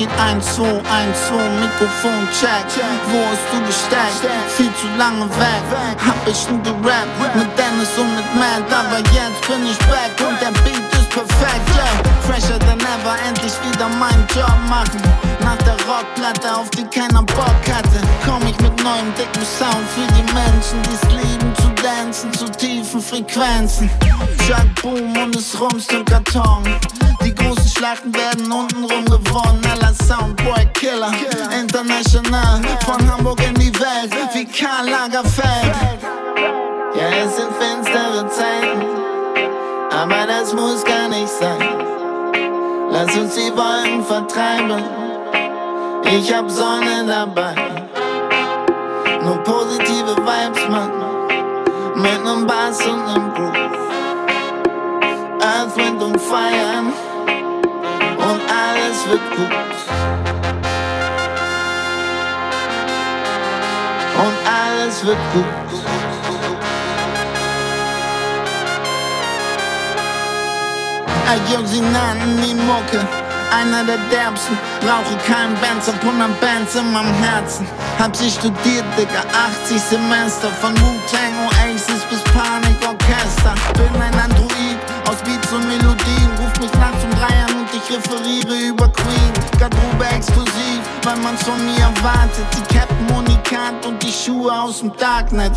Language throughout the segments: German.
Es geht 1, 2, 1, 2, Mikrofon check. Wo hast du gesteckt? Viel zu lange weg. Hab ich nie gerappt mit Dennis und mit Matt, aber jetzt bin ich back und der Beat ist perfekt. Yeah, fresher than ever, endlich wieder meinen Job machen. Nach der Rockplatte, auf die keiner Bock hatte, komm ich mit neuem dicken Sound für die Menschen, die's lieben zu dancen zu tiefen Frequenzen. Chuck Boom und es rumst im Karton. Die großen Schlachten werden untenrum gewonnen. Aller Soundboy Killer, international. Von Hamburg in die Welt, wie Karl Lagerfeld. Ja, es sind finstere Zeiten, aber das muss gar nicht sein. Lass uns die Wolken vertreiben. Ich hab Sonne dabei. Nur positive Vibes, Mann. Mit nem Bass und nem Groove. Earth, Wind und Fire. Und alles wird gut. Und alles wird gut. Ey, sie nannten die Mucke einer der derbsten. Brauche keinen Bands, hab 100 Bands in meinem Herzen. Hab sie studiert, Digga, 80 Semester. Von Wu-Tang, Oasis bis Panikorchester. Bin ein Android aus Beats und Melodien. Ruf mich nachts ich referiere über Queen. Garderobe exklusiv, weil man's von mir erwartet. Die Captain Unikat und die Schuhe aus dem Darknet.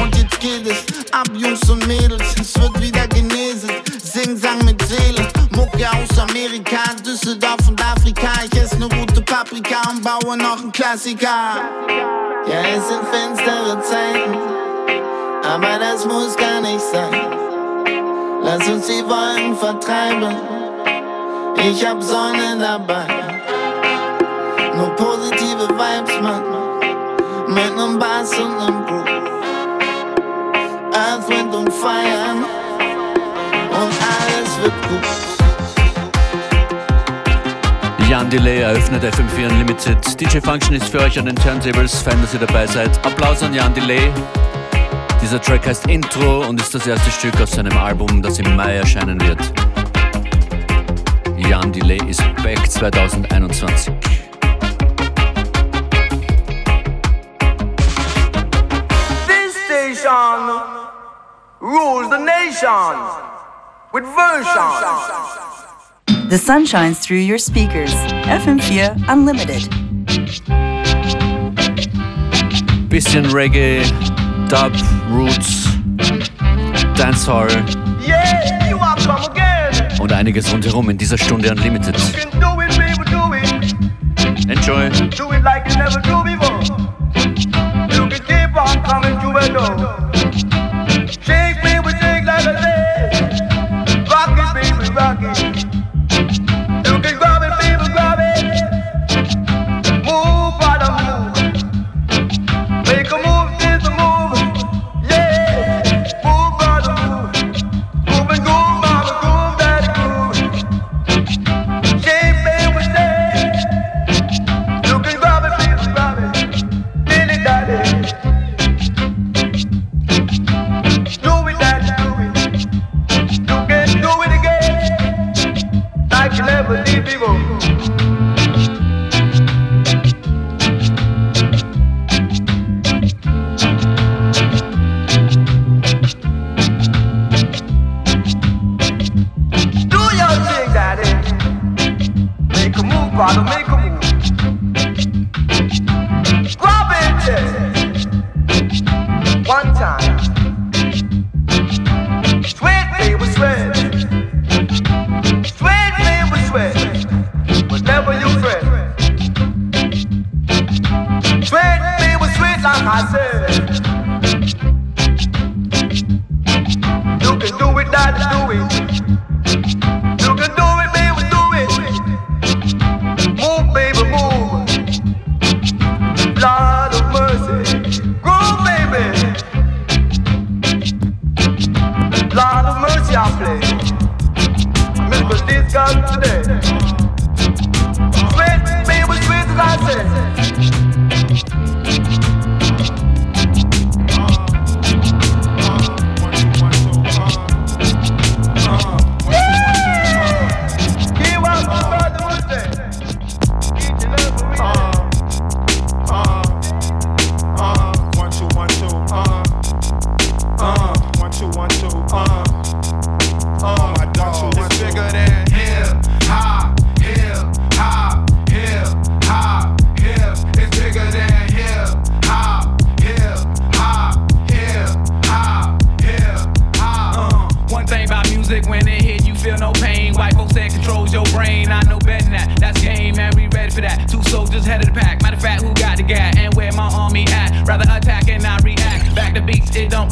Und jetzt geht es ab, Jungs und Mädels. Es wird wieder geneset. Sing, Sang mit Seele. Mucke aus Amerika, Düsseldorf und Afrika. Ich esse ne gute Paprika und baue noch einen Klassiker. Ja, es sind finstere Zeiten, aber das muss gar nicht sein. Lass uns die Wolken vertreiben. Ich hab Sonne dabei. Nur positive Vibes, Mann. Mit nem Bass und nem Groove. Earth, Wind und Fire. Und alles wird gut. Jan Delay eröffnet FM4 Unlimited. DJ Function ist für euch an den Turntables. Fein, dass ihr dabei seid. Applaus an Jan Delay. Dieser Track heißt Intro und ist das erste Stück aus seinem Album, das im Mai erscheinen wird. Jan Delay ist back 2021. This station rules the nation with version. The sun shines through your speakers. FM4 Unlimited. Bisschen Reggae, Dub, Roots, Dancehall und einiges rundherum in dieser Stunde Unlimited. Enjoy! Do it like you never do before. You can keep on coming to a door. first year play. Me for this girl today. Sweet, baby, sweet, as I say.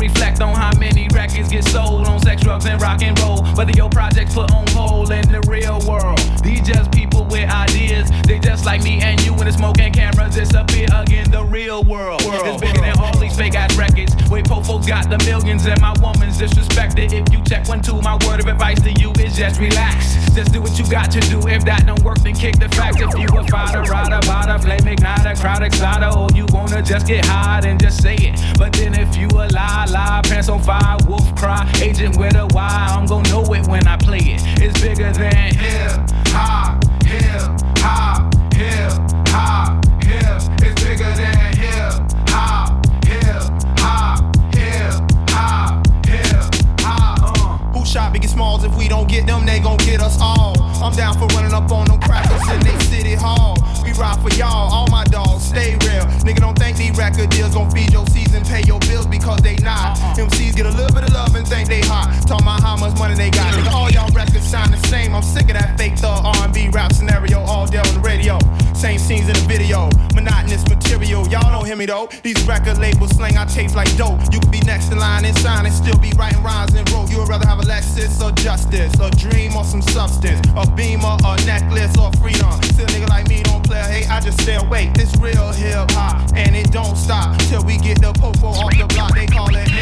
Reflect on how many records get sold on sex, drugs, and rock and roll. Whether your projects put on hold in the real world. These just like me and you when the smoke and cameras disappear again. The real world, world is bigger than all these fake ass records. Wait, po folks got the millions and my woman's disrespected. If you check one, two, my word of advice to you is just relax. Just do what you got to do. If that don't work, then kick the facts. If you a fighter, rider, bada, flame igniter, crowd exciter, or you wanna just get high and just say it. But then if you a lie, lie, pants on fire, wolf cry, agent with a Y, I'm gonna know it when I play it. It's bigger than hip hop, hip hop, sick of that fake thug R&B rap scenario all day on the radio. Same scenes in the video, monotonous material. Y'all don't hear me though. These record labels slang our tapes like dope. You could be next in line and sign and still be writing rhymes and rope. You would rather have a Lexus or justice, a dream or some substance, a beamer, a necklace or freedom. Still nigga like me don't play. Hey, I just stay awake. This real hip hop and it don't stop till we get the popo off the block. They call it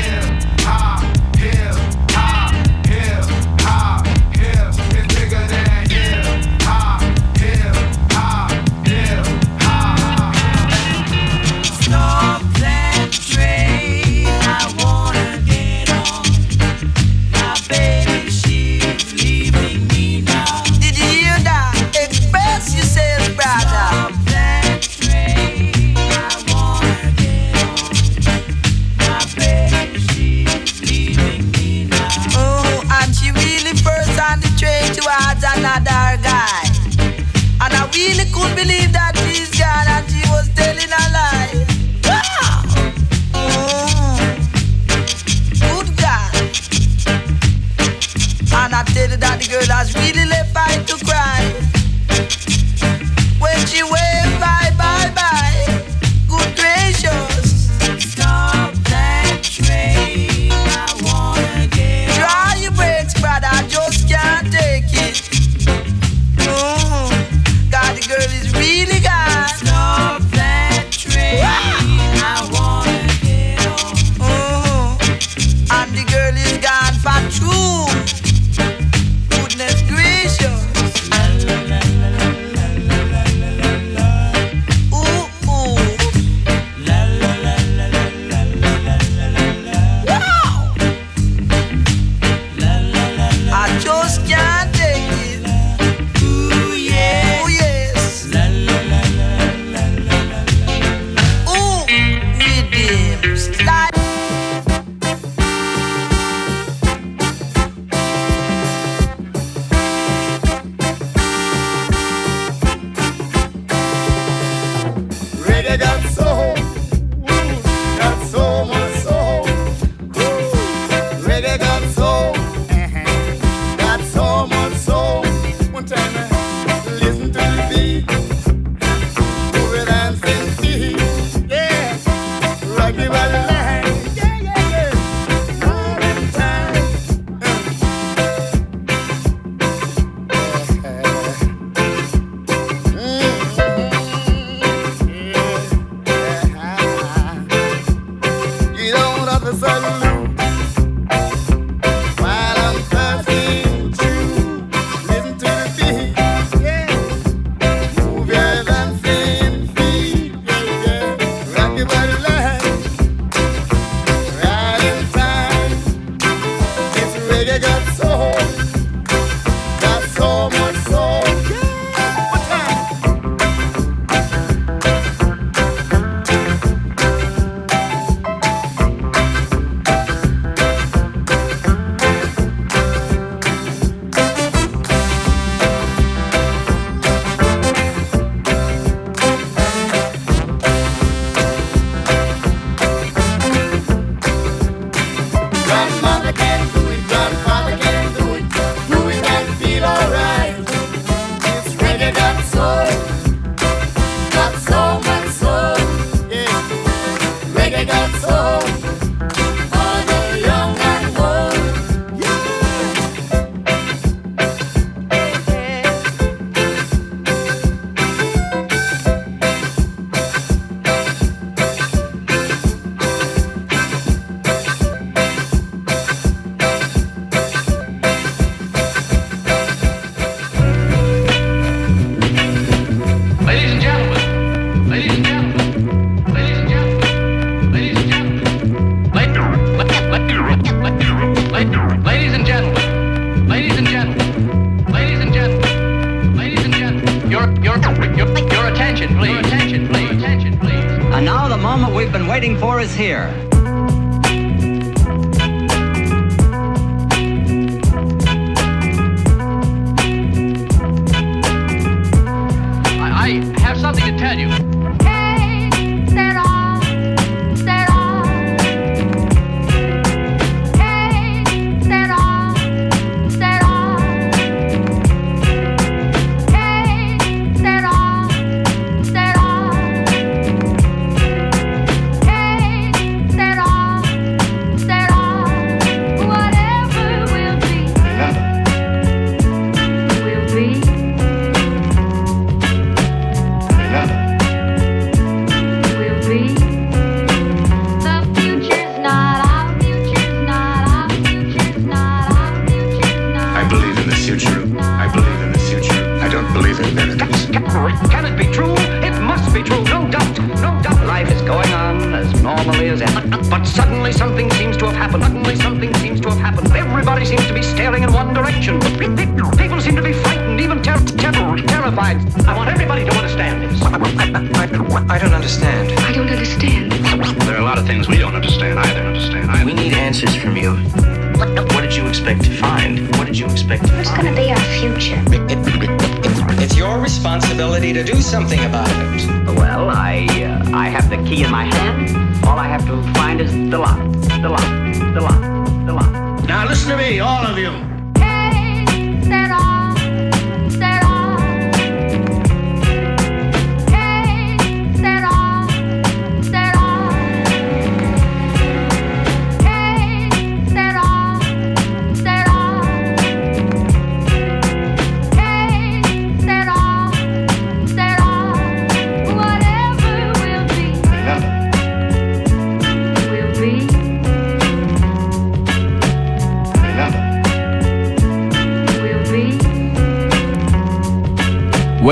another guy. And I really couldn't believe that she's gone and she was telling a lie. Oh, good God. And I tell you that the girl has really left by to cry.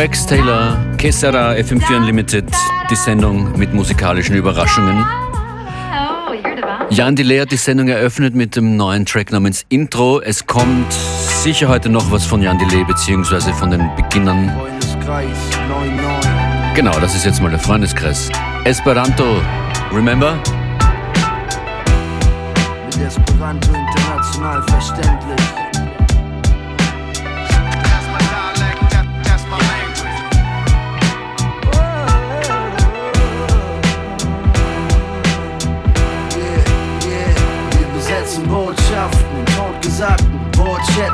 Wax Taylor, Kesara, FM4 Unlimited, die Sendung mit musikalischen Überraschungen. Jan Delay hat die Sendung eröffnet mit dem neuen Track namens Intro. Es kommt sicher heute noch was von Jan Delay, beziehungsweise von den Beginnern. Freundeskreis 99. Genau, das ist jetzt mal der Freundeskreis. Esperanto, remember? Mit Esperanto international verständlich.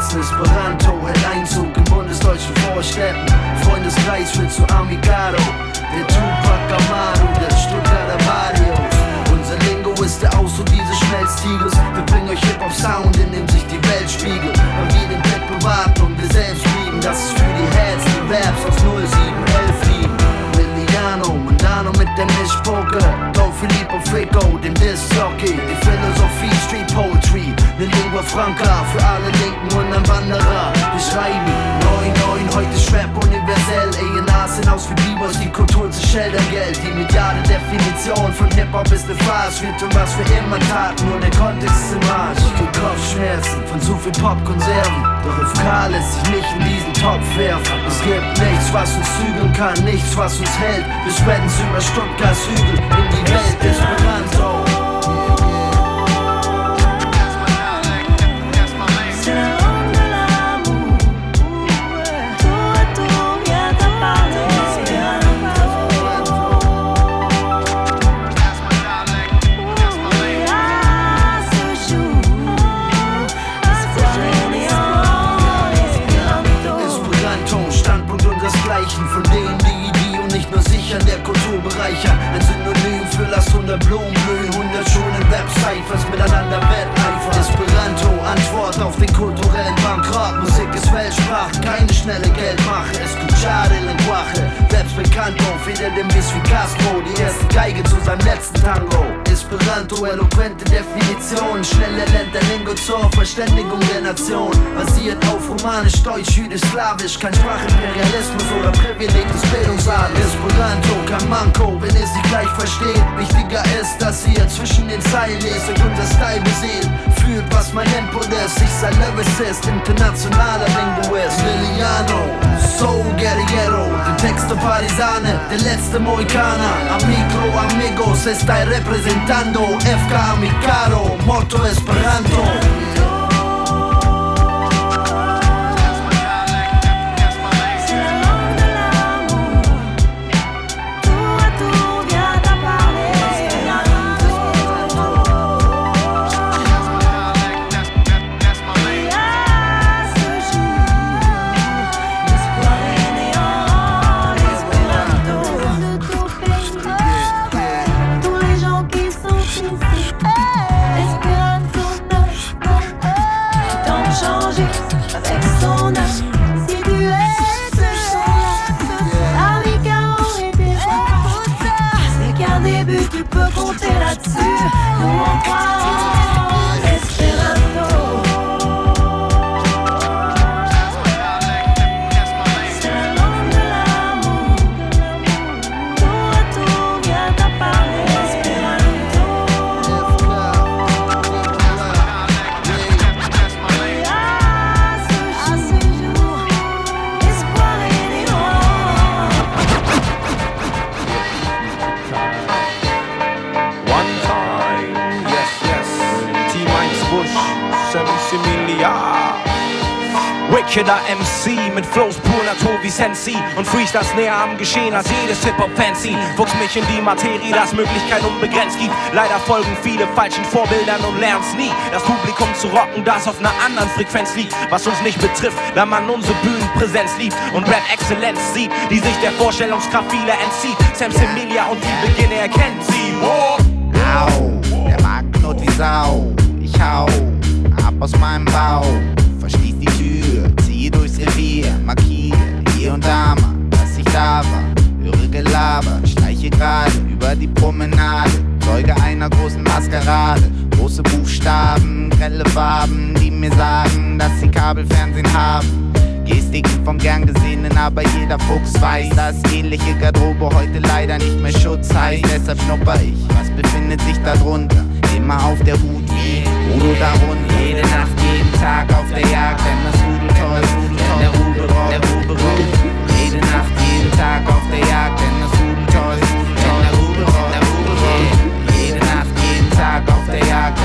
Wortschätzen. Esperanto hält Einzug in bundesdeutschen Vorstädten. Freundeskreis wird zu Amigado. Der Tupac Amado, der Stuttgarter Barrios. Unser Lingo ist der Ausdruck dieses Schmelztiegels. Wir bringen euch Hip-Hop-Sound, in dem sich die Welt spiegelt. Weil wir den Blick bewahren und wir selbst lieben. Das ist für die Heads, die Verbs aus Mit der Mischpoke. Don Filippo Frico, dem Disc-Jockey. Die Philosophie, Street Poetry. Ne Lingua Franca für alle Linken und Wanderer. Wir schreiben 9-9, heute Rap universell. A&Rs sind aus wie B-Boys, die Kultur zu Geld. Die mediale Definition von Hip-Hop ist ne Farce. Wir tun, was wir immer taten, nur der Kontext ist im Arsch. Ich krieg Kopfschmerzen von zu viel Popkonserven. Doch FK lässt sich nicht in diesen Topf werfen. Es gibt nichts, was uns zügeln kann, nichts, was uns hält. Wir spreaden's über Stuttgarts Hügel in die Welt Esperanto. Antwort auf den kulturellen Bankrott. Musik ist Weltsprache, keine schnelle Geldmache. Escuchar el lenguaje, selbst Bekannto, feder dem Biss wie Castro, die erste Geige zu seinem letzten Tango. Esperanto, eloquente Definition, schnelle Länder-Lingo zur Verständigung der Nation. Basiert auf Romanisch, Deutsch, Jüdisch, Slawisch, kein Sprachimperialismus oder Privileg des Bildungsadels. Esperanto, kein Manko, wenn ihr sie gleich versteht. Wichtiger ist, dass ihr zwischen den Zeilen lest und unser Style beseelt. Für gefühlt, was mein Input ist. Ich sei Lyricist, internationaler Linguist. Liliano, Soul Guerriero, die Texte Parisane, der letzte Mohikaner. Amigo, amigos, estai representando. FK Amicaro, Motto Esperanto. Am Geschehen als jedes Hip-Hop-Fancy. Wuchs mich in die Materie, das Möglichkeit unbegrenzt gibt. Leider folgen viele falschen Vorbildern und lernen's nie. Das Publikum zu rocken, das auf einer anderen Frequenz liegt. Was uns nicht betrifft, da man unsere Bühnenpräsenz liebt und Rap-Exzellenz sieht, die sich der Vorstellungskraft vieler entzieht. Sam Semilia und die Beginne erkennt sie. Oh. Au, der Markt knurrt wie Sau. Ich hau ab aus meinem Bau. Verschließ die Tür, ziehe durchs Revier. Markiere war. Höre Gelaber, schleiche gerade über die Promenade. Zeuge einer großen Maskerade. Große Buchstaben, grelle Farben, die mir sagen, dass sie Kabelfernsehen haben. Gestiken vom gern gesehenen, aber jeder Fuchs weiß, dass ähnliche Garderobe heute leider nicht mehr Schutz heißt. Deshalb schnupper ich, was befindet sich da drunter? Immer auf der Hut, Udo darunter. Jede Nacht, jeden Tag auf der Jagd, denn das Rudel toll, der rollt, der Rubel rollt. Jede Nacht, jeden Tag auf der Jagd, denn das denn der. Jede Nacht, jeden Tag auf der Jagd,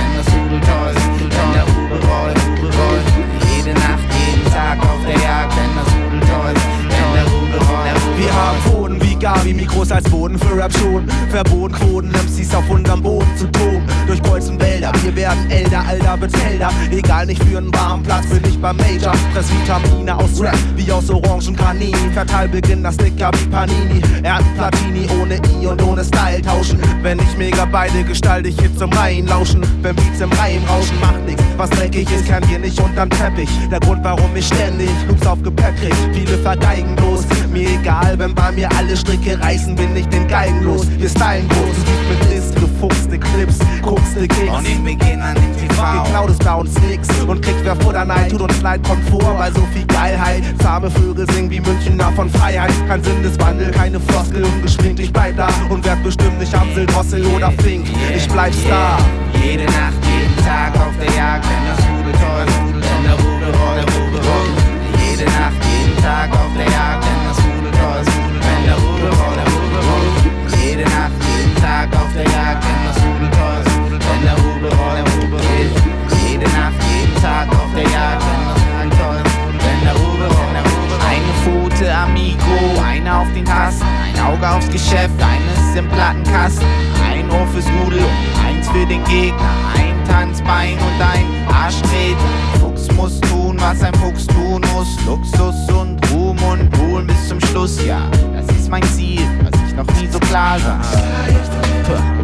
Mikros als Boden für Rap schon. Verboten Quoten, MCs auf unserem Boden zu toben. Durch Kreuz und Wälder, wir werden älter, Alter wird älter. Egal, nicht für einen warmen Platz, bin ich beim Major. Fress Vitamine aus Rap, wie aus Orangen Granini. Verteil Beginn das Dicker wie Panini. Er hat Platini ohne I und ohne Style tauschen. Wenn ich mega beide gestalte ich Hits zum Reihen lauschen. Wenn Beats im Reim rauschen, macht nix. Was dreckig ist, kennen wir nicht unterm Teppich. Der Grund, warum ich ständig Hoops auf Gepäck krieg. Viele vergeigen bloß. Mir egal, wenn bei mir alle Stricke reißen, bin ich den Geigen los. Wir stylen groß, mit List, gefuchste Clips, guckste Kicks. Und ich beginn an dem TV. Geklaut ist bei uns nix und kriegt wer Futter nein, tut uns leid, kommt vor, bei so viel Geilheit. Zahme Vögel singen wie Münchner von Freiheit. Kein Sinneswandel, keine Floskel, ungeschminkt, ich bleib da und werd bestimmt nicht Amsel, Drossel oder Fink. Ich bleib Star. Jede Nacht, jeden Tag auf der Jagd, denn das Rudel toll, denn der Rubel rollt, der Rubel rollt. Jede Nacht, jeden Tag auf der Jagd, rollt. Jede Nacht, jeden Tag auf der Jagd, denn das Rudel toll, denn der Rubel rollt, der Rubel rollt. Jede Nacht, jeden Tag auf der Jagd, denn das Rudel toll, denn der Rubel rollt, der Rubel rollt. Eine Pfote, Amigo, eine auf den Tasten, ein Auge aufs Geschäft, eines im Plattenkasten, ein Ohr fürs Rudel und eins für den Gegner, ein Tanzbein und ein Arschtreten. Fuchs muss tun, was ein Fuchs tun muss. Luxus und Ruhm und Ruhen bis zum Schluss, ja. Mein Ziel, was ich noch nie so klar sah.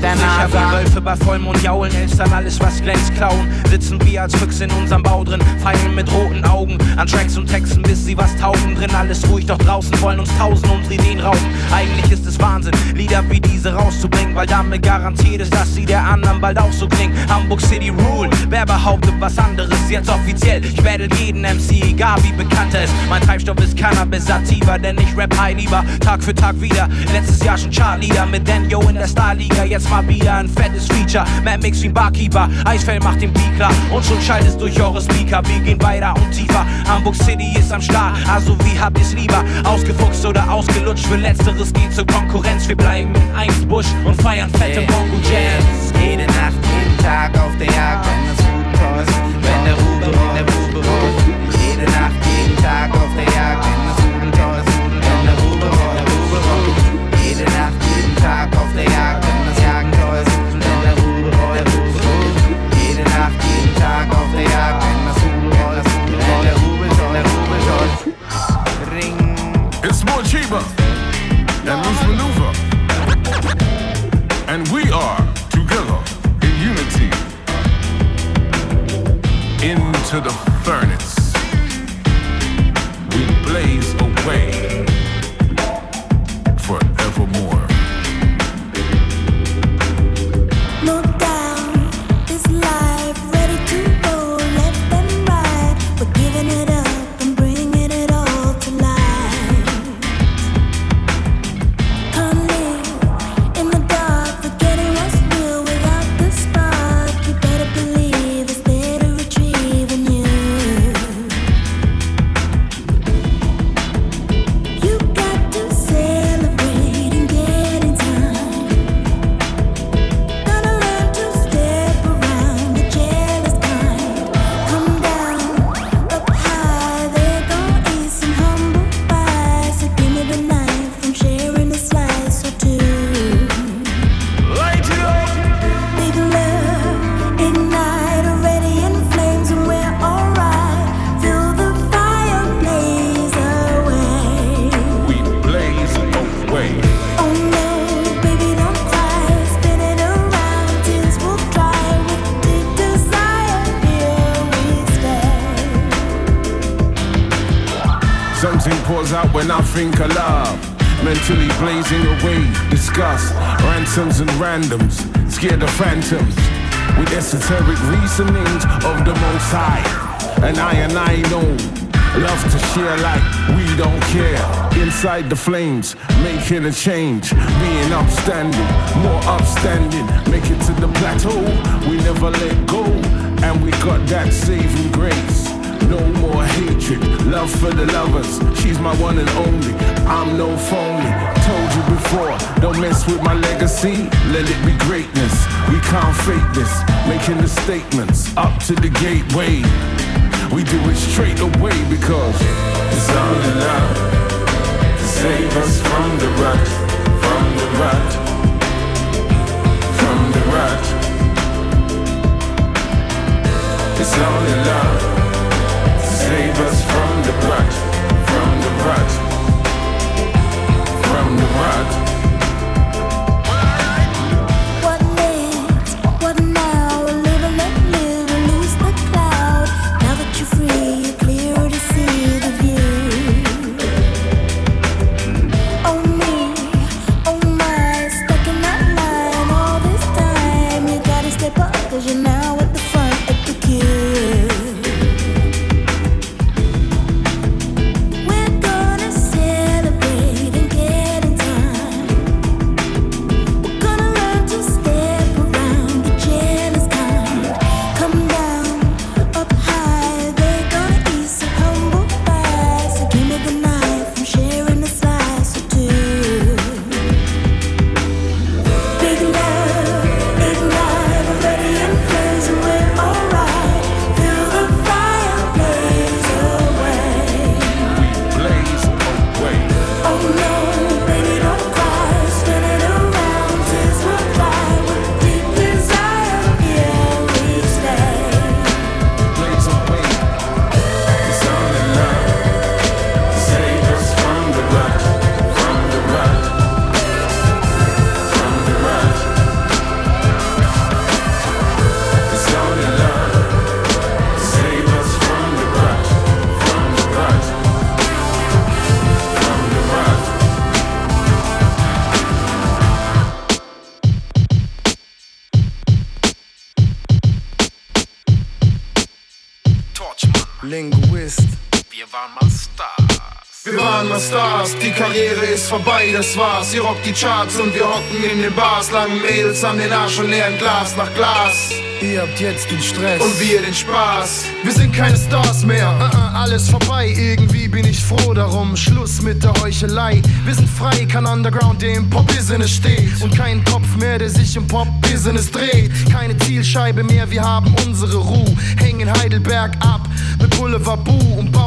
Sicher wie? Wölfe bei Vollmond jaulen, Elstern alles was glänzt klauen. Sitzen wir als Füchse in unserem Bau drin, feilen mit roten Augen an Tracks und Texten, bis sie was taugen. Drin alles ruhig, doch draußen wollen uns tausend unsere Ideen rauben. Eigentlich ist es Wahnsinn, Lieder wie diese rauszubringen, weil damit garantiert ist, dass sie der anderen bald auch so klingen. Hamburg City Rule, wer behauptet was anderes, jetzt offiziell. Ich battle jeden MC, egal wie bekannt er ist. Mein Treibstoff ist Cannabis Sativa, denn ich rap high lieber Tag für Tag wieder. Letztes Jahr schon Chartlieder mit Daniel in der Starliga, jetzt jetzt mal wieder ein fettes Feature. Mad Mix wie ein Barkeeper, Eisfeld macht den Beat klar und schon schallt es durch eure Speaker. Wir gehen weiter und tiefer. Hamburg City ist am Start, also wie habt ihr's lieber? Ausgefuchst oder ausgelutscht? Für letzteres geht zur Konkurrenz. Wir bleiben in eins Busch und feiern fette. Bongo Jams. Jede Nacht, jeden Tag auf der Jagd, wenn das Rudel ist, wenn der Rubel, wenn der Rubel rollt. Jede Nacht, jeden Tag auf der Jagd, Something pours out when I think of love. Mentally blazing away, disgust, ransoms and randoms, scared of phantoms. With esoteric reasonings of the most high. And I and I know, love to share like we don't care. Inside the flames, making a change, being upstanding, more upstanding. Make it to the plateau, we never let go. And we got that saving grace. No more hatred, love for the lovers. She's my one and only. I'm no phony. Told you before, don't mess with my legacy. Let it be greatness. We can't fake this. Making the statements up to the gateway. We do it straight away because it's all in love to save us from the rut, from the rut, from the rut. It's all in love. Save us from the rut, from the rut, from the rut. Karriere ist vorbei, das war's. Ihr rockt die Charts und wir hocken in den Bars, langen Mädels an den Arsch und leeren Glas nach Glas. Ihr habt jetzt den Stress. Und wir den Spaß. Wir sind keine Stars mehr. Uh -uh, alles vorbei. Irgendwie bin ich froh darum. Schluss mit der Heuchelei. Wir sind frei, kein Underground, der im Pop-Business steht. Und kein Kopf mehr, der sich im Pop-Business dreht. Keine Zielscheibe mehr, wir haben unsere Ruhe. Hängen Heidelberg ab mit Boulevard Boo und Beats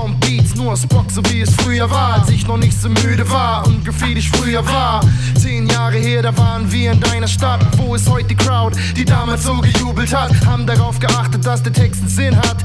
nur aus Bock, so wie es früher war. Als ich noch nicht so müde war und gefühlt ich früher war. Zehn Jahre her, da waren wir in deiner Stadt. Wo ist heute die Crowd, die damals so gejubelt hat? Haben darauf geachtet, dass der Text einen Sinn hat.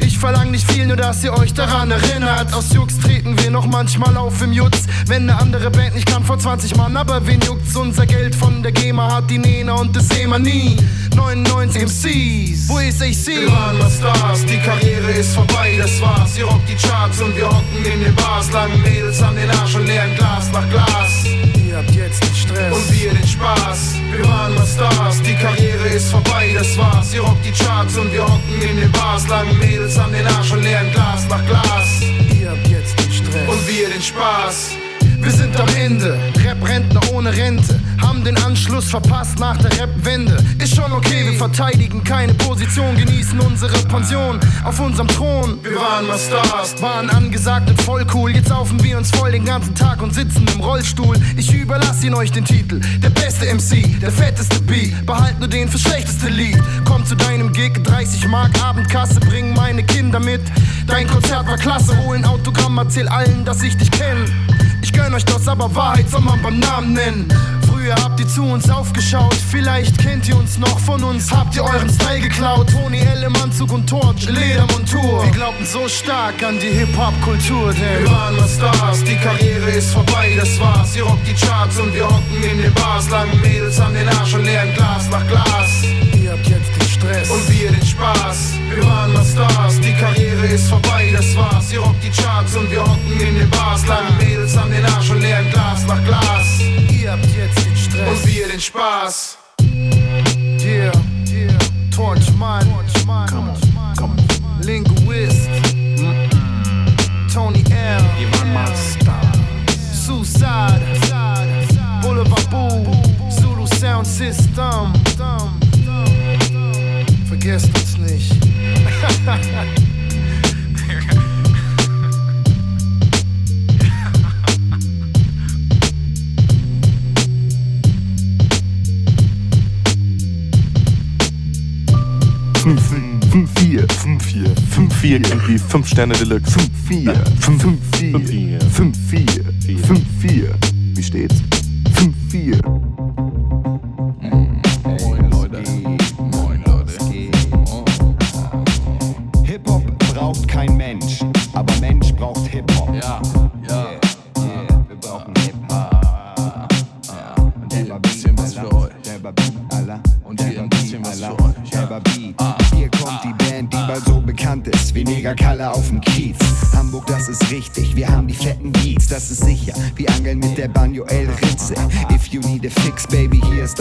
Ich verlang nicht viel, nur dass ihr euch daran erinnert. Aus Jux treten wir noch manchmal auf im Jutz. Wenn eine andere Band nicht kann vor 20 Mann, aber wen juckt's? Unser Geld von der GEMA hat die Nena und das wir nie. 99 MCs, wo ist AC? Wir waren mal Stars, die Karriere ist vorbei, das war's. Ihr rockt die Charts und wir hocken in den Bars. Langen Mädels an den Arsch und leeren Glas nach Glas. Ihr habt jetzt Stress. Und wir den Spaß. Wir waren mal Stars, die Karriere ist vorbei, das war's. Ihr rockt die Charts und wir hocken in den Bars. Langen Mädels an den Arsch und leeren Glas nach Glas. Ihr habt jetzt den Stress. Und wir den Spaß. Wir sind am Ende, Rap-Rentner ohne Rente. Haben den Anschluss verpasst nach der Rap-Wende. Ist schon okay, wir verteidigen keine Position, genießen unsere Pension auf unserem Thron. Wir waren mal Stars, waren angesagt und voll cool. Jetzt saufen wir uns voll den ganzen Tag und sitzen im Rollstuhl. Ich überlasse ihn euch den Titel. Der beste MC, der fetteste Beat. Behalt nur den fürs schlechteste Lied. Komm zu deinem Gig, 30 Mark Abendkasse, bring meine Kinder mit. Dein Konzert war klasse, hol ein Autogramm, erzähl allen, dass ich dich kenn. Ich gönn euch das, aber Wahrheit soll man beim Namen nennen. Früher habt ihr zu uns aufgeschaut, vielleicht kennt ihr uns noch von uns. Habt ihr euren Style geklaut? Tony L im Anzug und Torch, Ledermontur. Wir glaubten so stark an die Hip-Hop-Kultur, denn wir waren mal Stars, die Karriere ist vorbei, das war's. Ihr rockt die Charts und wir hocken in den Bars. Langen Mädels an den Arsch und leeren Glas nach Glas. Ihr habt jetzt den Stress. Und wir den Spaß. Wir waren mal Stars, die Karriere ist vorbei, das war's. Ihr rockt die Charts und wir hocken in den Bars. Langen Mädels nach Glas. Ihr habt jetzt den Stress. Und wir den Spaß. Yeah, yeah. Torch Man, Komm, komm. Linguist, Tony L, waren mal. Suicide, Boulevard Boo, Zulu Sound System. Vergesst uns nicht. 4. 5, 4 irgendwie 5 Sterne Deluxe. 5, 4. 5, 5, 4. 5, 4. 5, 4. Wie steht's? 5, 4.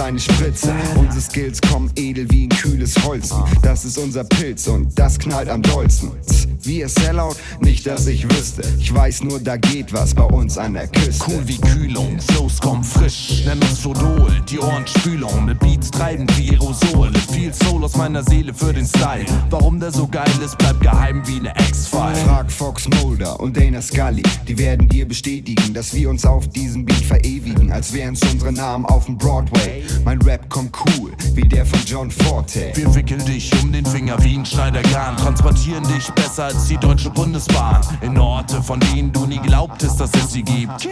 deine Spritze. Unsere Skills kommen edel wie ein kühles Holz. Das ist unser Pilz und das knallt am dollsten. Wir Sellout, nicht dass ich wüsste. Ich weiß nur, da geht was bei uns an der Küste. Cool wie Kühlung, Flows kommen frisch, nenn uns Fodol, die Ohren Spülung, mit Beats treiben wie Aerosole. Viel Soul aus meiner Seele für den Style. Warum der so geil ist, bleibt geheim wie ne Ex-File. Frag Fox Mulder und Dana Scully, die werden dir bestätigen, dass wir uns auf diesem Beat verewigen, als wären's unsere Namen auf dem Broadway. Mein Rap kommt cool, wie der von John Forte. Wir wickeln dich um den Finger wie ein Schneidergarn, transportieren dich besser als die Deutsche Bundesbahn. In Orte, von denen du nie glaubtest, dass es sie gibt.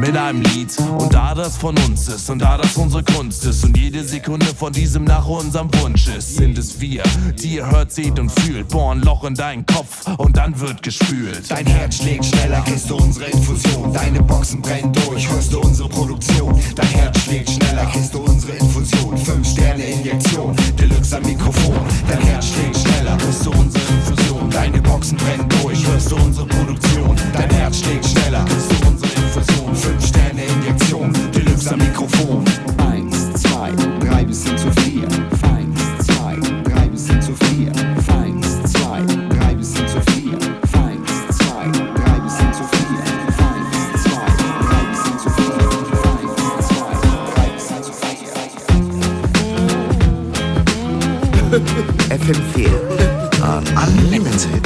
Mit einem Lied und da das von uns ist und da das unsere Kunst ist und jede Sekunde von diesem nach unserem Wunsch ist, sind es wir, die ihr hört, seht und fühlt. Bohren Loch in deinen Kopf und dann wird gespült. Dein Herz schlägt schneller, kriegst du unsere Infusion. Deine Boxen brennen durch, hörst du unsere Produktion. Dein Herz schlägt schneller, kriegst du unsere Infusion. Fünf Sterne Injektion, Deluxe am Mikrofon. Dein Herz schlägt schneller, kriegst du unsere Infusion. Deine Boxen brennen durch, hörst du unsere Produktion. Dein Herz schlägt schneller, kriegst du unsere Infusion. Fünf Sterne Injektion, Deluxe am Mikrofon. Eins, zwei, drei bis hin zu FM4 Unlimited.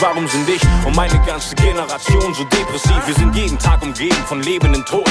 Warum sind ich und meine ganze Generation so depressiv? Wir sind jeden Tag umgeben von lebenden Toten,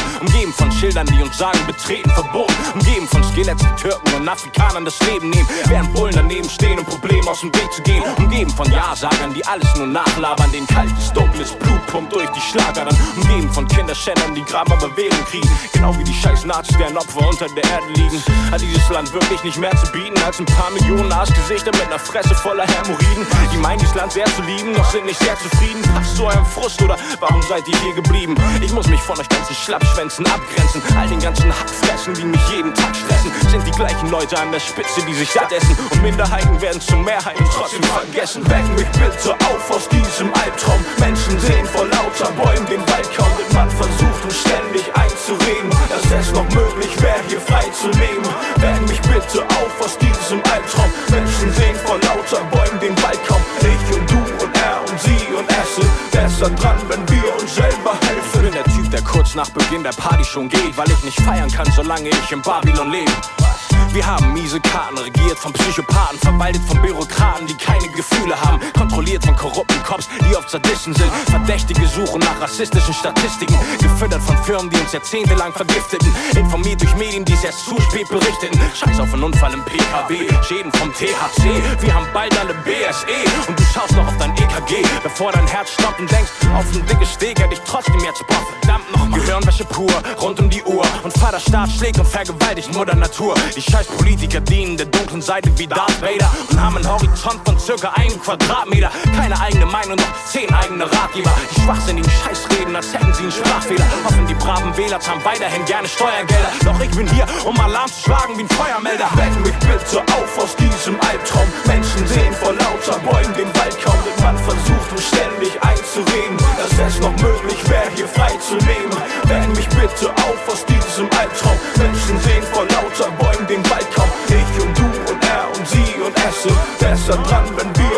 umgeben von Schildern, die uns sagen, betreten verboten, umgeben von Skeletten, Türken und Afrikanern das Leben nehmen, während Bullen daneben stehen, um Probleme aus dem Weg zu gehen, umgeben von Ja-Sagern, die alles nur nachlabern, den kaltes, dunkles Blut pumpt durch die Schlagern, umgeben von Kinderschändern, die aber Wählen kriegen, genau wie die scheiß Nazis, deren Opfer unter der Erde liegen. Hat dieses Land wirklich nicht mehr zu bieten als ein paar Millionen Arschgesichter mit einer Fresse voller Hämorrhoiden? Die meinen, dieses Land sehr zu lieben, doch sind nicht sehr zufrieden. Passt zu eurem Frust oder warum seid ihr hier geblieben? Ich muss mich von euch ganzen Schlappschwänzen abgrenzen, all den ganzen Hackfressen, die mich jeden Tag stressen, sind die gleichen Leute an der Spitze, die sich satt essen und Minderheiten werden zur Mehrheit und trotzdem vergessen. Weck mich bitte auf aus diesem Albtraum. Menschen sehen vor lauter Bäumen den Wald kaum, denn man versucht uns ständig einzureden, dass es noch möglich wäre, hier frei zu leben. Weck mich bitte auf aus diesem Albtraum. Menschen sehen vor lauter Bäumen den Wald kaum. Ich und du und er und sie und es besser dran, wenn wir uns selber nach Beginn der Party schon geht, weil ich nicht feiern kann, solange ich in Babylon lebe. Wir haben miese Karten, regiert von Psychopathen, verwaltet von Bürokraten, die keine Gefühle haben, kontrolliert von korrupten Cops, die oft Sadisten sind. Verdächtige suchen nach rassistischen Statistiken, gefüttert von Firmen, die uns jahrzehntelang vergifteten, informiert durch Medien, die es erst zu spät berichteten. Scheiß auf einen Unfall im PKW, Schäden vom THC, wir haben bald alle BSE und du schaust noch auf dein EKG, bevor dein Herz stoppt und denkst, auf ein dickes Steak hätte ich trotzdem jetzt Bock, verdammt nochmal. Gehirnwäsche pur, rund um die Uhr und Vaterstaat schlägt und vergewaltigt Mutter Natur. Die scheiß Politiker dienen der dunklen Seite wie Darth Vader und haben einen Horizont von circa einem Quadratmeter. Keine eigene Meinung, noch zehn eigene Ratgeber. Die schwachsinnigen Scheißreden, als hätten sie einen Sprachfehler. Hoffen die braven Wähler zahlen weiterhin gerne Steuergelder. Doch ich bin hier, um Alarm zu schlagen wie ein Feuermelder. Weck mich bitte auf aus diesem Albtraum. Menschen sehen vor lauter Bäumen den Wald kaum, denn man versucht uns ständig einzureden, dass es noch möglich wäre, hier frei zu leben. Weck mich bitte auf aus diesem Albtraum. Menschen sehen vor lauter Bäumen den Wald kaum. Ich und du und er und sie und es sind besser dran, wenn wir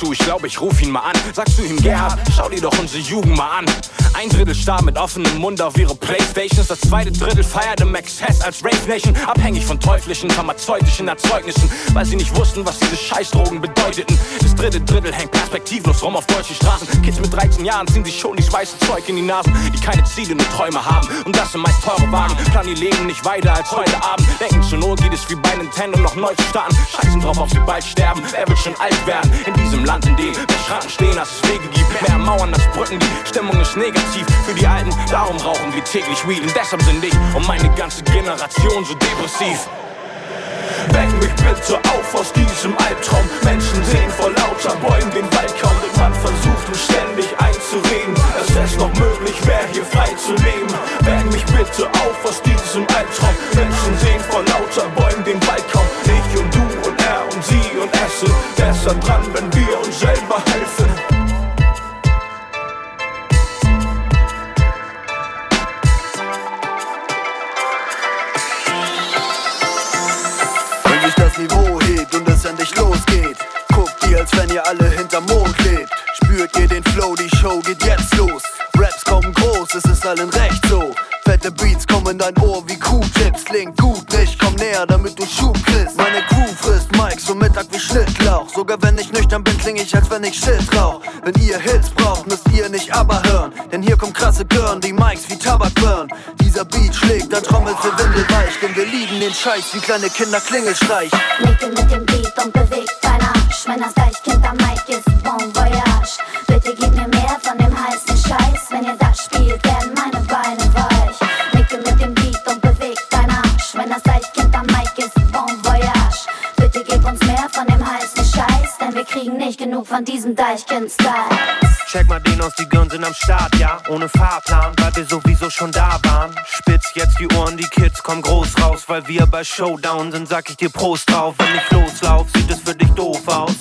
dazu? Ich glaube, ich ruf ihn mal an. Sagst du ihm, Gerhard, schau dir doch unsere Jugend mal an. Ein Drittel starr mit offenem Mund auf ihre Playstations. Das zweite Drittel feierte Max Hess als Rave Nation. Abhängig von teuflischen, pharmazeutischen Erzeugnissen, weil sie nicht wussten, was diese Scheißdrogen bedeuteten. Das dritte Drittel hängt perspektivlos rum auf deutschen Straßen. Kids mit 13 Jahren ziehen sich schon die weiße Zeug in die Nasen, die keine Ziele, nur Träume haben. Und das sind meist teure Wagen. Plan ihr Leben nicht weiter als heute Abend. Denken zur Not geht es wie bei Nintendo noch neu zu starten. Scheißen drauf, ob sie bald sterben. Wer wird schon alt werden? In diesem Land, in dem mehr Schranken stehen, als es Wege gibt. Mehr Mauern als Brücken, die Stimmung ist negativ für die Alten. Darum rauchen wir täglich Weed. Und deshalb sind ich und meine ganze Generation so depressiv. Weck mich bitte auf aus diesem Albtraum. Menschen sehen vor lauter Bäumen den Wald kaum, man versucht uns ständig einzureden, dass es noch möglich wäre, hier frei zu leben. Weck mich bitte auf aus diesem Albtraum. Menschen sehen vor lauter Bäumen den Wald kaum. Ich und du und er und sie und es sind besser dran, wenn wir selber helfen. Wenn sich das Niveau hebt und es endlich losgeht, guckt ihr, als wenn ihr alle hinterm Mond lebt. Spürt ihr den Flow, die Show geht jetzt los. Raps kommen groß, es ist allen recht so. Fette Beats kommen in dein Ohr wie Q-Tips. Klingt gut nicht, komm näher, damit du Schub kriegst. Meine Crew frisst Mikes so Mittag wie Schnittlauch. Sogar wenn ich nüchtern bin, kling ich, als wenn ich Shit rauch. Wenn ihr Hits braucht, müsst ihr nicht aber hören. Denn hier kommt krasse Girl, die Mikes wie Tabak burn. Dieser Beat schlägt, dann trommelt für Windelweich. Denn wir lieben den Scheiß wie kleine Kinder Klingelstreich. Nicke mit dem Beat und bewegt dein Arsch. Wenn das Deichkind am Mic ist, bon voyage. Diesem Deichkind-Style. Check mal den aus, die Girls sind am Start, ja, ohne Fahrplan, weil wir sowieso schon da waren. Spitz jetzt die Ohren, die Kids kommen groß raus, weil wir bei Showdown sind, sag ich dir Prost drauf. Wenn ich loslauf, sieht es für dich doof aus.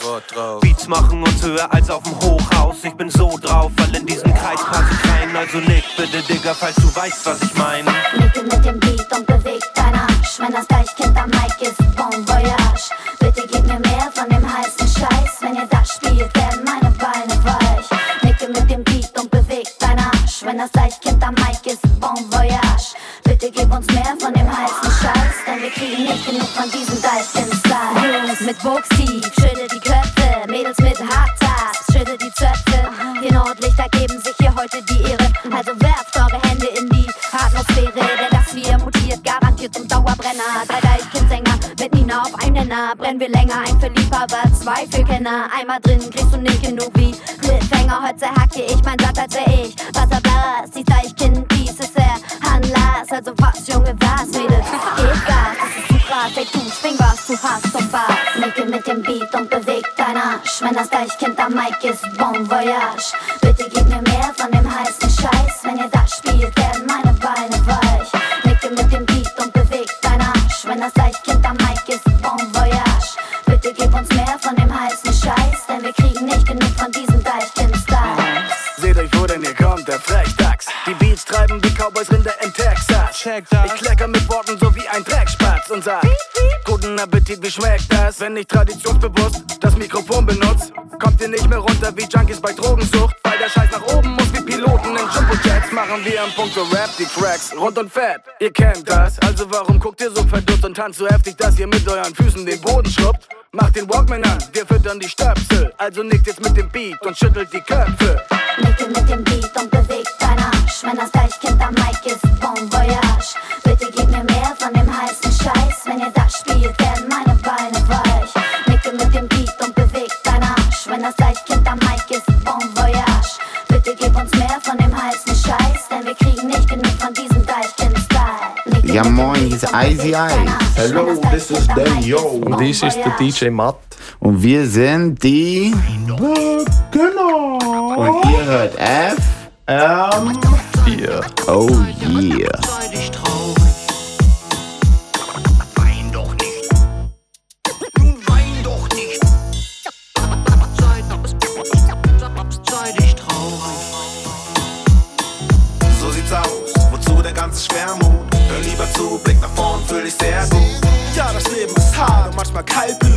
Beats machen uns höher als auf dem Hochhaus. Ich bin so drauf, weil in diesen Kreis pass ich rein. Also leg bitte, Digga, falls du weißt, was ich meine. Nicke mit dem Beat und bewegt dein Arsch. Wenn das Deichkind am Mic ist, bon voyage. wenn das Deichkind am Mike ist. Bon voyage. Bitte gib uns mehr von dem heißen Scheiß, denn wir kriegen nicht genug von diesem Deichkind-Style. Jungs mit Buxi, schüttel die Köpfe. Mädels mit Hardtas, schüttel die Zöpfe. Hier Nordlichter geben sich hier heute die Ehre. Also werft eure Hände in die Atmosphäre, denn das wir mutiert garantiert zum Dauerbrenner. Drei Deichkind-Sänger mit Nina auf einem Nenner. Brennen wir länger, ein für Liebhaber, zwei für Kenner. Einmal drin kriegst du nicht genug wie Cliffhanger. Heute hacke ich mein Blatt, als wär ich Wasserblas, die Deichkind, dies ist der Anlass, also was, Junge, was, Mädels, Gas, das ist zu krass, ey, du spring was du hast und was. Nicke mit dem Beat und beweg dein Arsch, wenn das Deichkind am Mic ist, Bon Voyage. Bitte gib mir mehr von dem heißen Scheiß, wenn ihr das spielt, werden meine Beine weich. Nicke mit dem Beat und beweg dein Arsch, wenn das Deichkind am Mic ist, Bon Voyage. Bitte gib uns mehr Check das. Ich klecker mit Worten so wie ein Dreckspatz und sag: Guten Appetit, wie schmeckt das? Wenn ich traditionsbewusst das Mikrofon benutzt, kommt ihr nicht mehr runter wie Junkies bei Drogensucht. Weil der Scheiß nach oben muss wie Piloten in Jumbo-Jets. Machen wir am Punkt so Rap die Tracks rund und fett. Ihr kennt das, also warum guckt ihr so verdutzt und tanzt so heftig, dass ihr mit euren Füßen den Boden schrubbt? Macht den Walkman an, wir füttern die Stöpsel. Also nickt jetzt mit dem Beat und schüttelt die Köpfe. Nicke mit dem Beat und beweg dein Arsch, wenn das Deichkind am Mic ist, Bon Voyage. Bitte gib mir mehr von dem heißen Scheiß, wenn ihr das spielt, werden meine Beine weich. Nicke mit dem Beat und beweg dein Arsch, wenn das Deichkind am Mic ist, Bon Voyage. Bitte gib uns mehr von dem heißen Scheiß, denn wir kriegen nicht genug von diesem Deichkind-Style. Ja moin, hier ist Icy Ice. Hello, this is Dan Yo. Und dies ist der DJ Matt. Und wir sind die... Genau. Und ihr hört F... Ähm, 4. Oh yeah. So sieht's aus, wozu der ganze Schwermut? Hör lieber zu, Blick nach vorn, fühl dich sehr gut. Ja, das Leben ist hart und manchmal kaltblütig.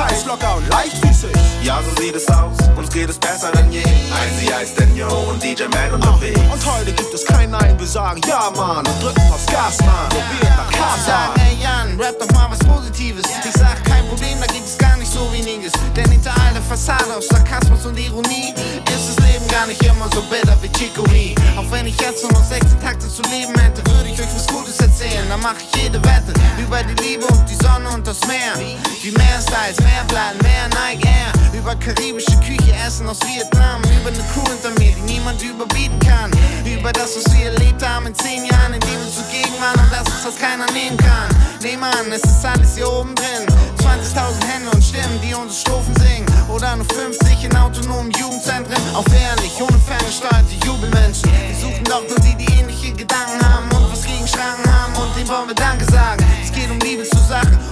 Scheiß locker und leichtfüßig. Ja, so sieht es aus, uns geht es besser denn je. Icy Ice, Daniel und DJ Mac unterwegs. Und heute gibt es kein Nein, wir sagen ja, Mann. Und drücken aufs Gas, Mann. Wir nach Casa. Sag, ey Jan, rap doch mal was Positives. Ich sag, kein Problem, da gibt es gar nicht so weniges. Denn hinter all der Fassade aus Sarkasmus und Ironie gar nicht immer so bitter wie Chicory. Auch wenn ich jetzt nur noch 16 Takte zu leben hätte, würde ich euch was Gutes erzählen. Dann mach ich jede Wette über die Liebe und die Sonne und das Meer. Wie mehr Styles, mehr Blatt, mehr Nike Air. Über karibische Küche, Essen aus Vietnam. Über eine Crew hinter mir, die niemand überbieten kann. Über das, was wir erlebt haben in 10 Jahren, in denen wir zugegen waren und das ist, was keiner nehmen kann. Nehm an, es ist alles hier oben drin. 20.000 Hände und Stimmen, die unsere Strophen singen. Oder nur 50 in autonomen Jugendzentren. Auch ehrlich, ohne ferngesteuerte Jubelmenschen. Wir suchen doch nur die, die ähnliche Gedanken haben und was gegen Schranken haben. Und denen wollen wir Danke sagen.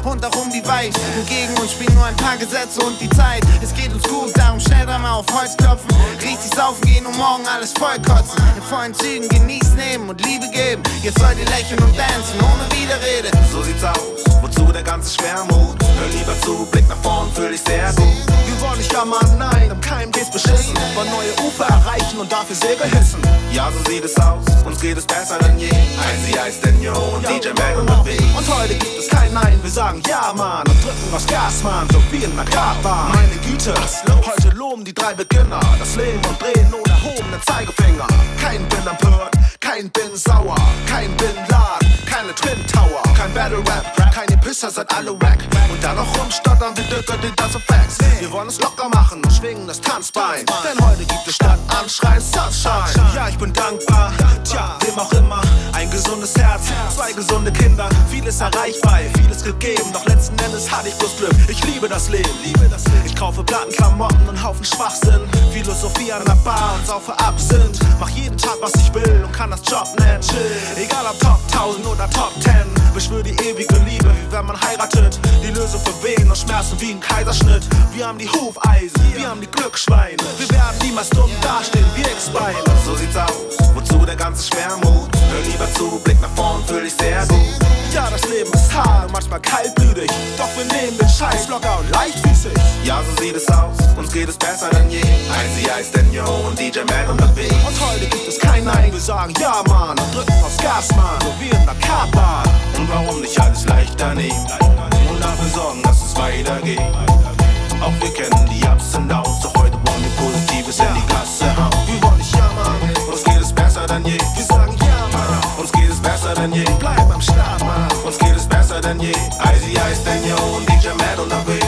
Und auch um die Vibes. Und gegen uns spielen nur ein paar Gesetze und die Zeit. Es geht uns gut, darum schnell dreimal auf Holz klopfen. Richtig saufen gehen und morgen alles vollkotzen. In vollen Zügen genießen, nehmen und Liebe geben. Jetzt sollt ihr lächeln und dancen ohne Widerrede. So sieht's aus, wozu der ganze Schwermut? Hör lieber zu, Blick nach vorn, fühl dich sehr gut. Wir wollen nicht jammern, nein, im Keim geht's beschissen. Wollen neue Ufer erreichen und dafür Segel hissen. Ja, so sieht es aus, uns geht es besser denn je. Icy Ice, Daniel und DJ Mac unterwegs. Und heute gibt es kein Nein, wir sagen ja, Mann. Und drücken aufs Gas, Mann, so wie in einer Kartbahn. Meine Güte, heute loben die drei Beginner. Das Leben und drehen ohne erhobenen Zeigefinger. Kein bin empört, kein bin sauer, kein bin laden, keine Twin Tower. Kein Battle Rap, keine Pisser, seid alle wack. Und dann noch rumstottern wie Döcker, die das so Facts. Wir wollen es locker machen und schwingen das Tanzbein. Denn heute gibt es statt Anschreien Sunshine. Ja, ich bin dankbar, tja, wem auch immer. Gesundes Herz, zwei gesunde Kinder. Vieles erreichbar, vieles gegeben. Doch letzten Endes hatte ich bloß Glück. Ich liebe das Leben. Ich kaufe Plattenklamotten und Haufen Schwachsinn. Philosophie an der Bar und saufe Absinth. Mach jeden Tag, was ich will und kann das Job nennen. Egal ob Top 1000 oder Top 10. Beschwör die ewige Liebe, wie wenn man heiratet. Die Lösung für Wehen und Schmerzen wie ein Kaiserschnitt. Wir haben die Hufeisen, wir haben die Glücksschweine. Wir werden niemals dumm dastehen wie X-Beine. So sieht's aus, wozu der ganze Schwermut? Hör lieber zu, Blick nach vorn, fühl dich sehr gut. Ja, das Leben ist hart und manchmal kaltblütig. Doch wir nehmen den Scheiß locker und leichtfüßig. Ja, so sieht es aus, uns geht es besser denn je. Icy Ice, Daniel und DJ Matt unterwegs. Und heute gibt es kein Nein, wir sagen Ja, Mann, und drücken aufs Gas, Mann, so wie in der Kartbahn. Und warum nicht alles leichter nehmen? Und dafür sorgen, dass es weitergeht. Auch wir kennen die Ups und Downs, doch heute wollen wir Positives in die Kasse hauen. Es besser denn je. Bleib am Start, Mann, uns geht es besser denn je. Icy Ice, Daniel und DJ Matt unterwegs. FM4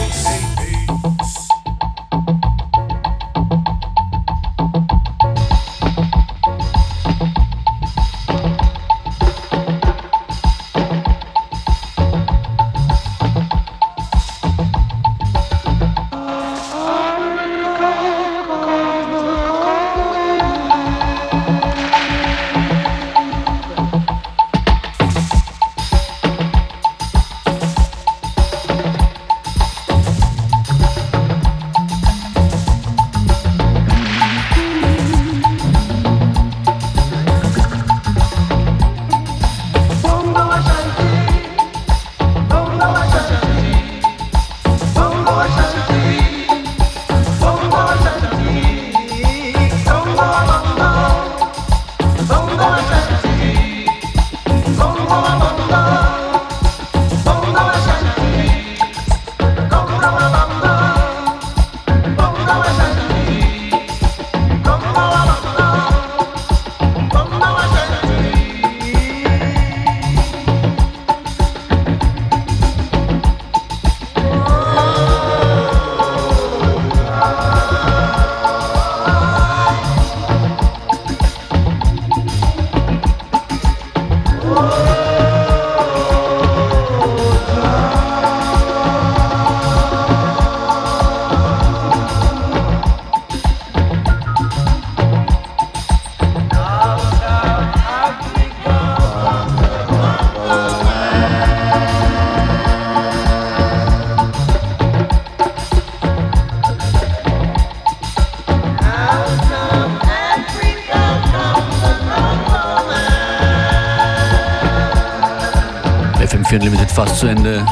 zu Ende.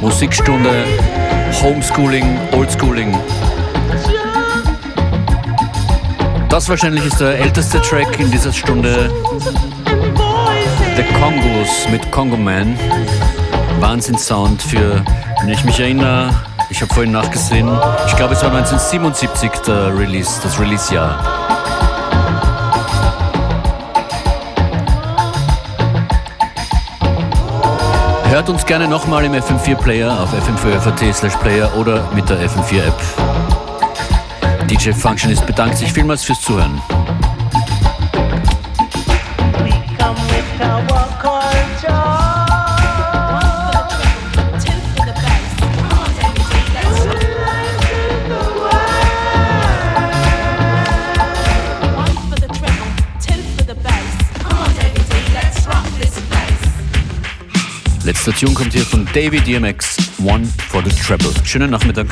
Musikstunde, Homeschooling, Oldschooling. Das wahrscheinlich ist der älteste Track in dieser Stunde. The Congos mit Congo Man. Wahnsinnssound für, wenn ich mich erinnere, ich habe vorhin nachgesehen, ich glaube es war 1977 der Release, das Release-Jahr. Hört uns gerne nochmal im FM4 Player auf fm4.at slash player oder mit der FM4 App. DJ Functionist bedankt sich vielmals fürs Zuhören. Letzter Tune kommt hier von David DMX, One for the Treble. Schönen Nachmittag.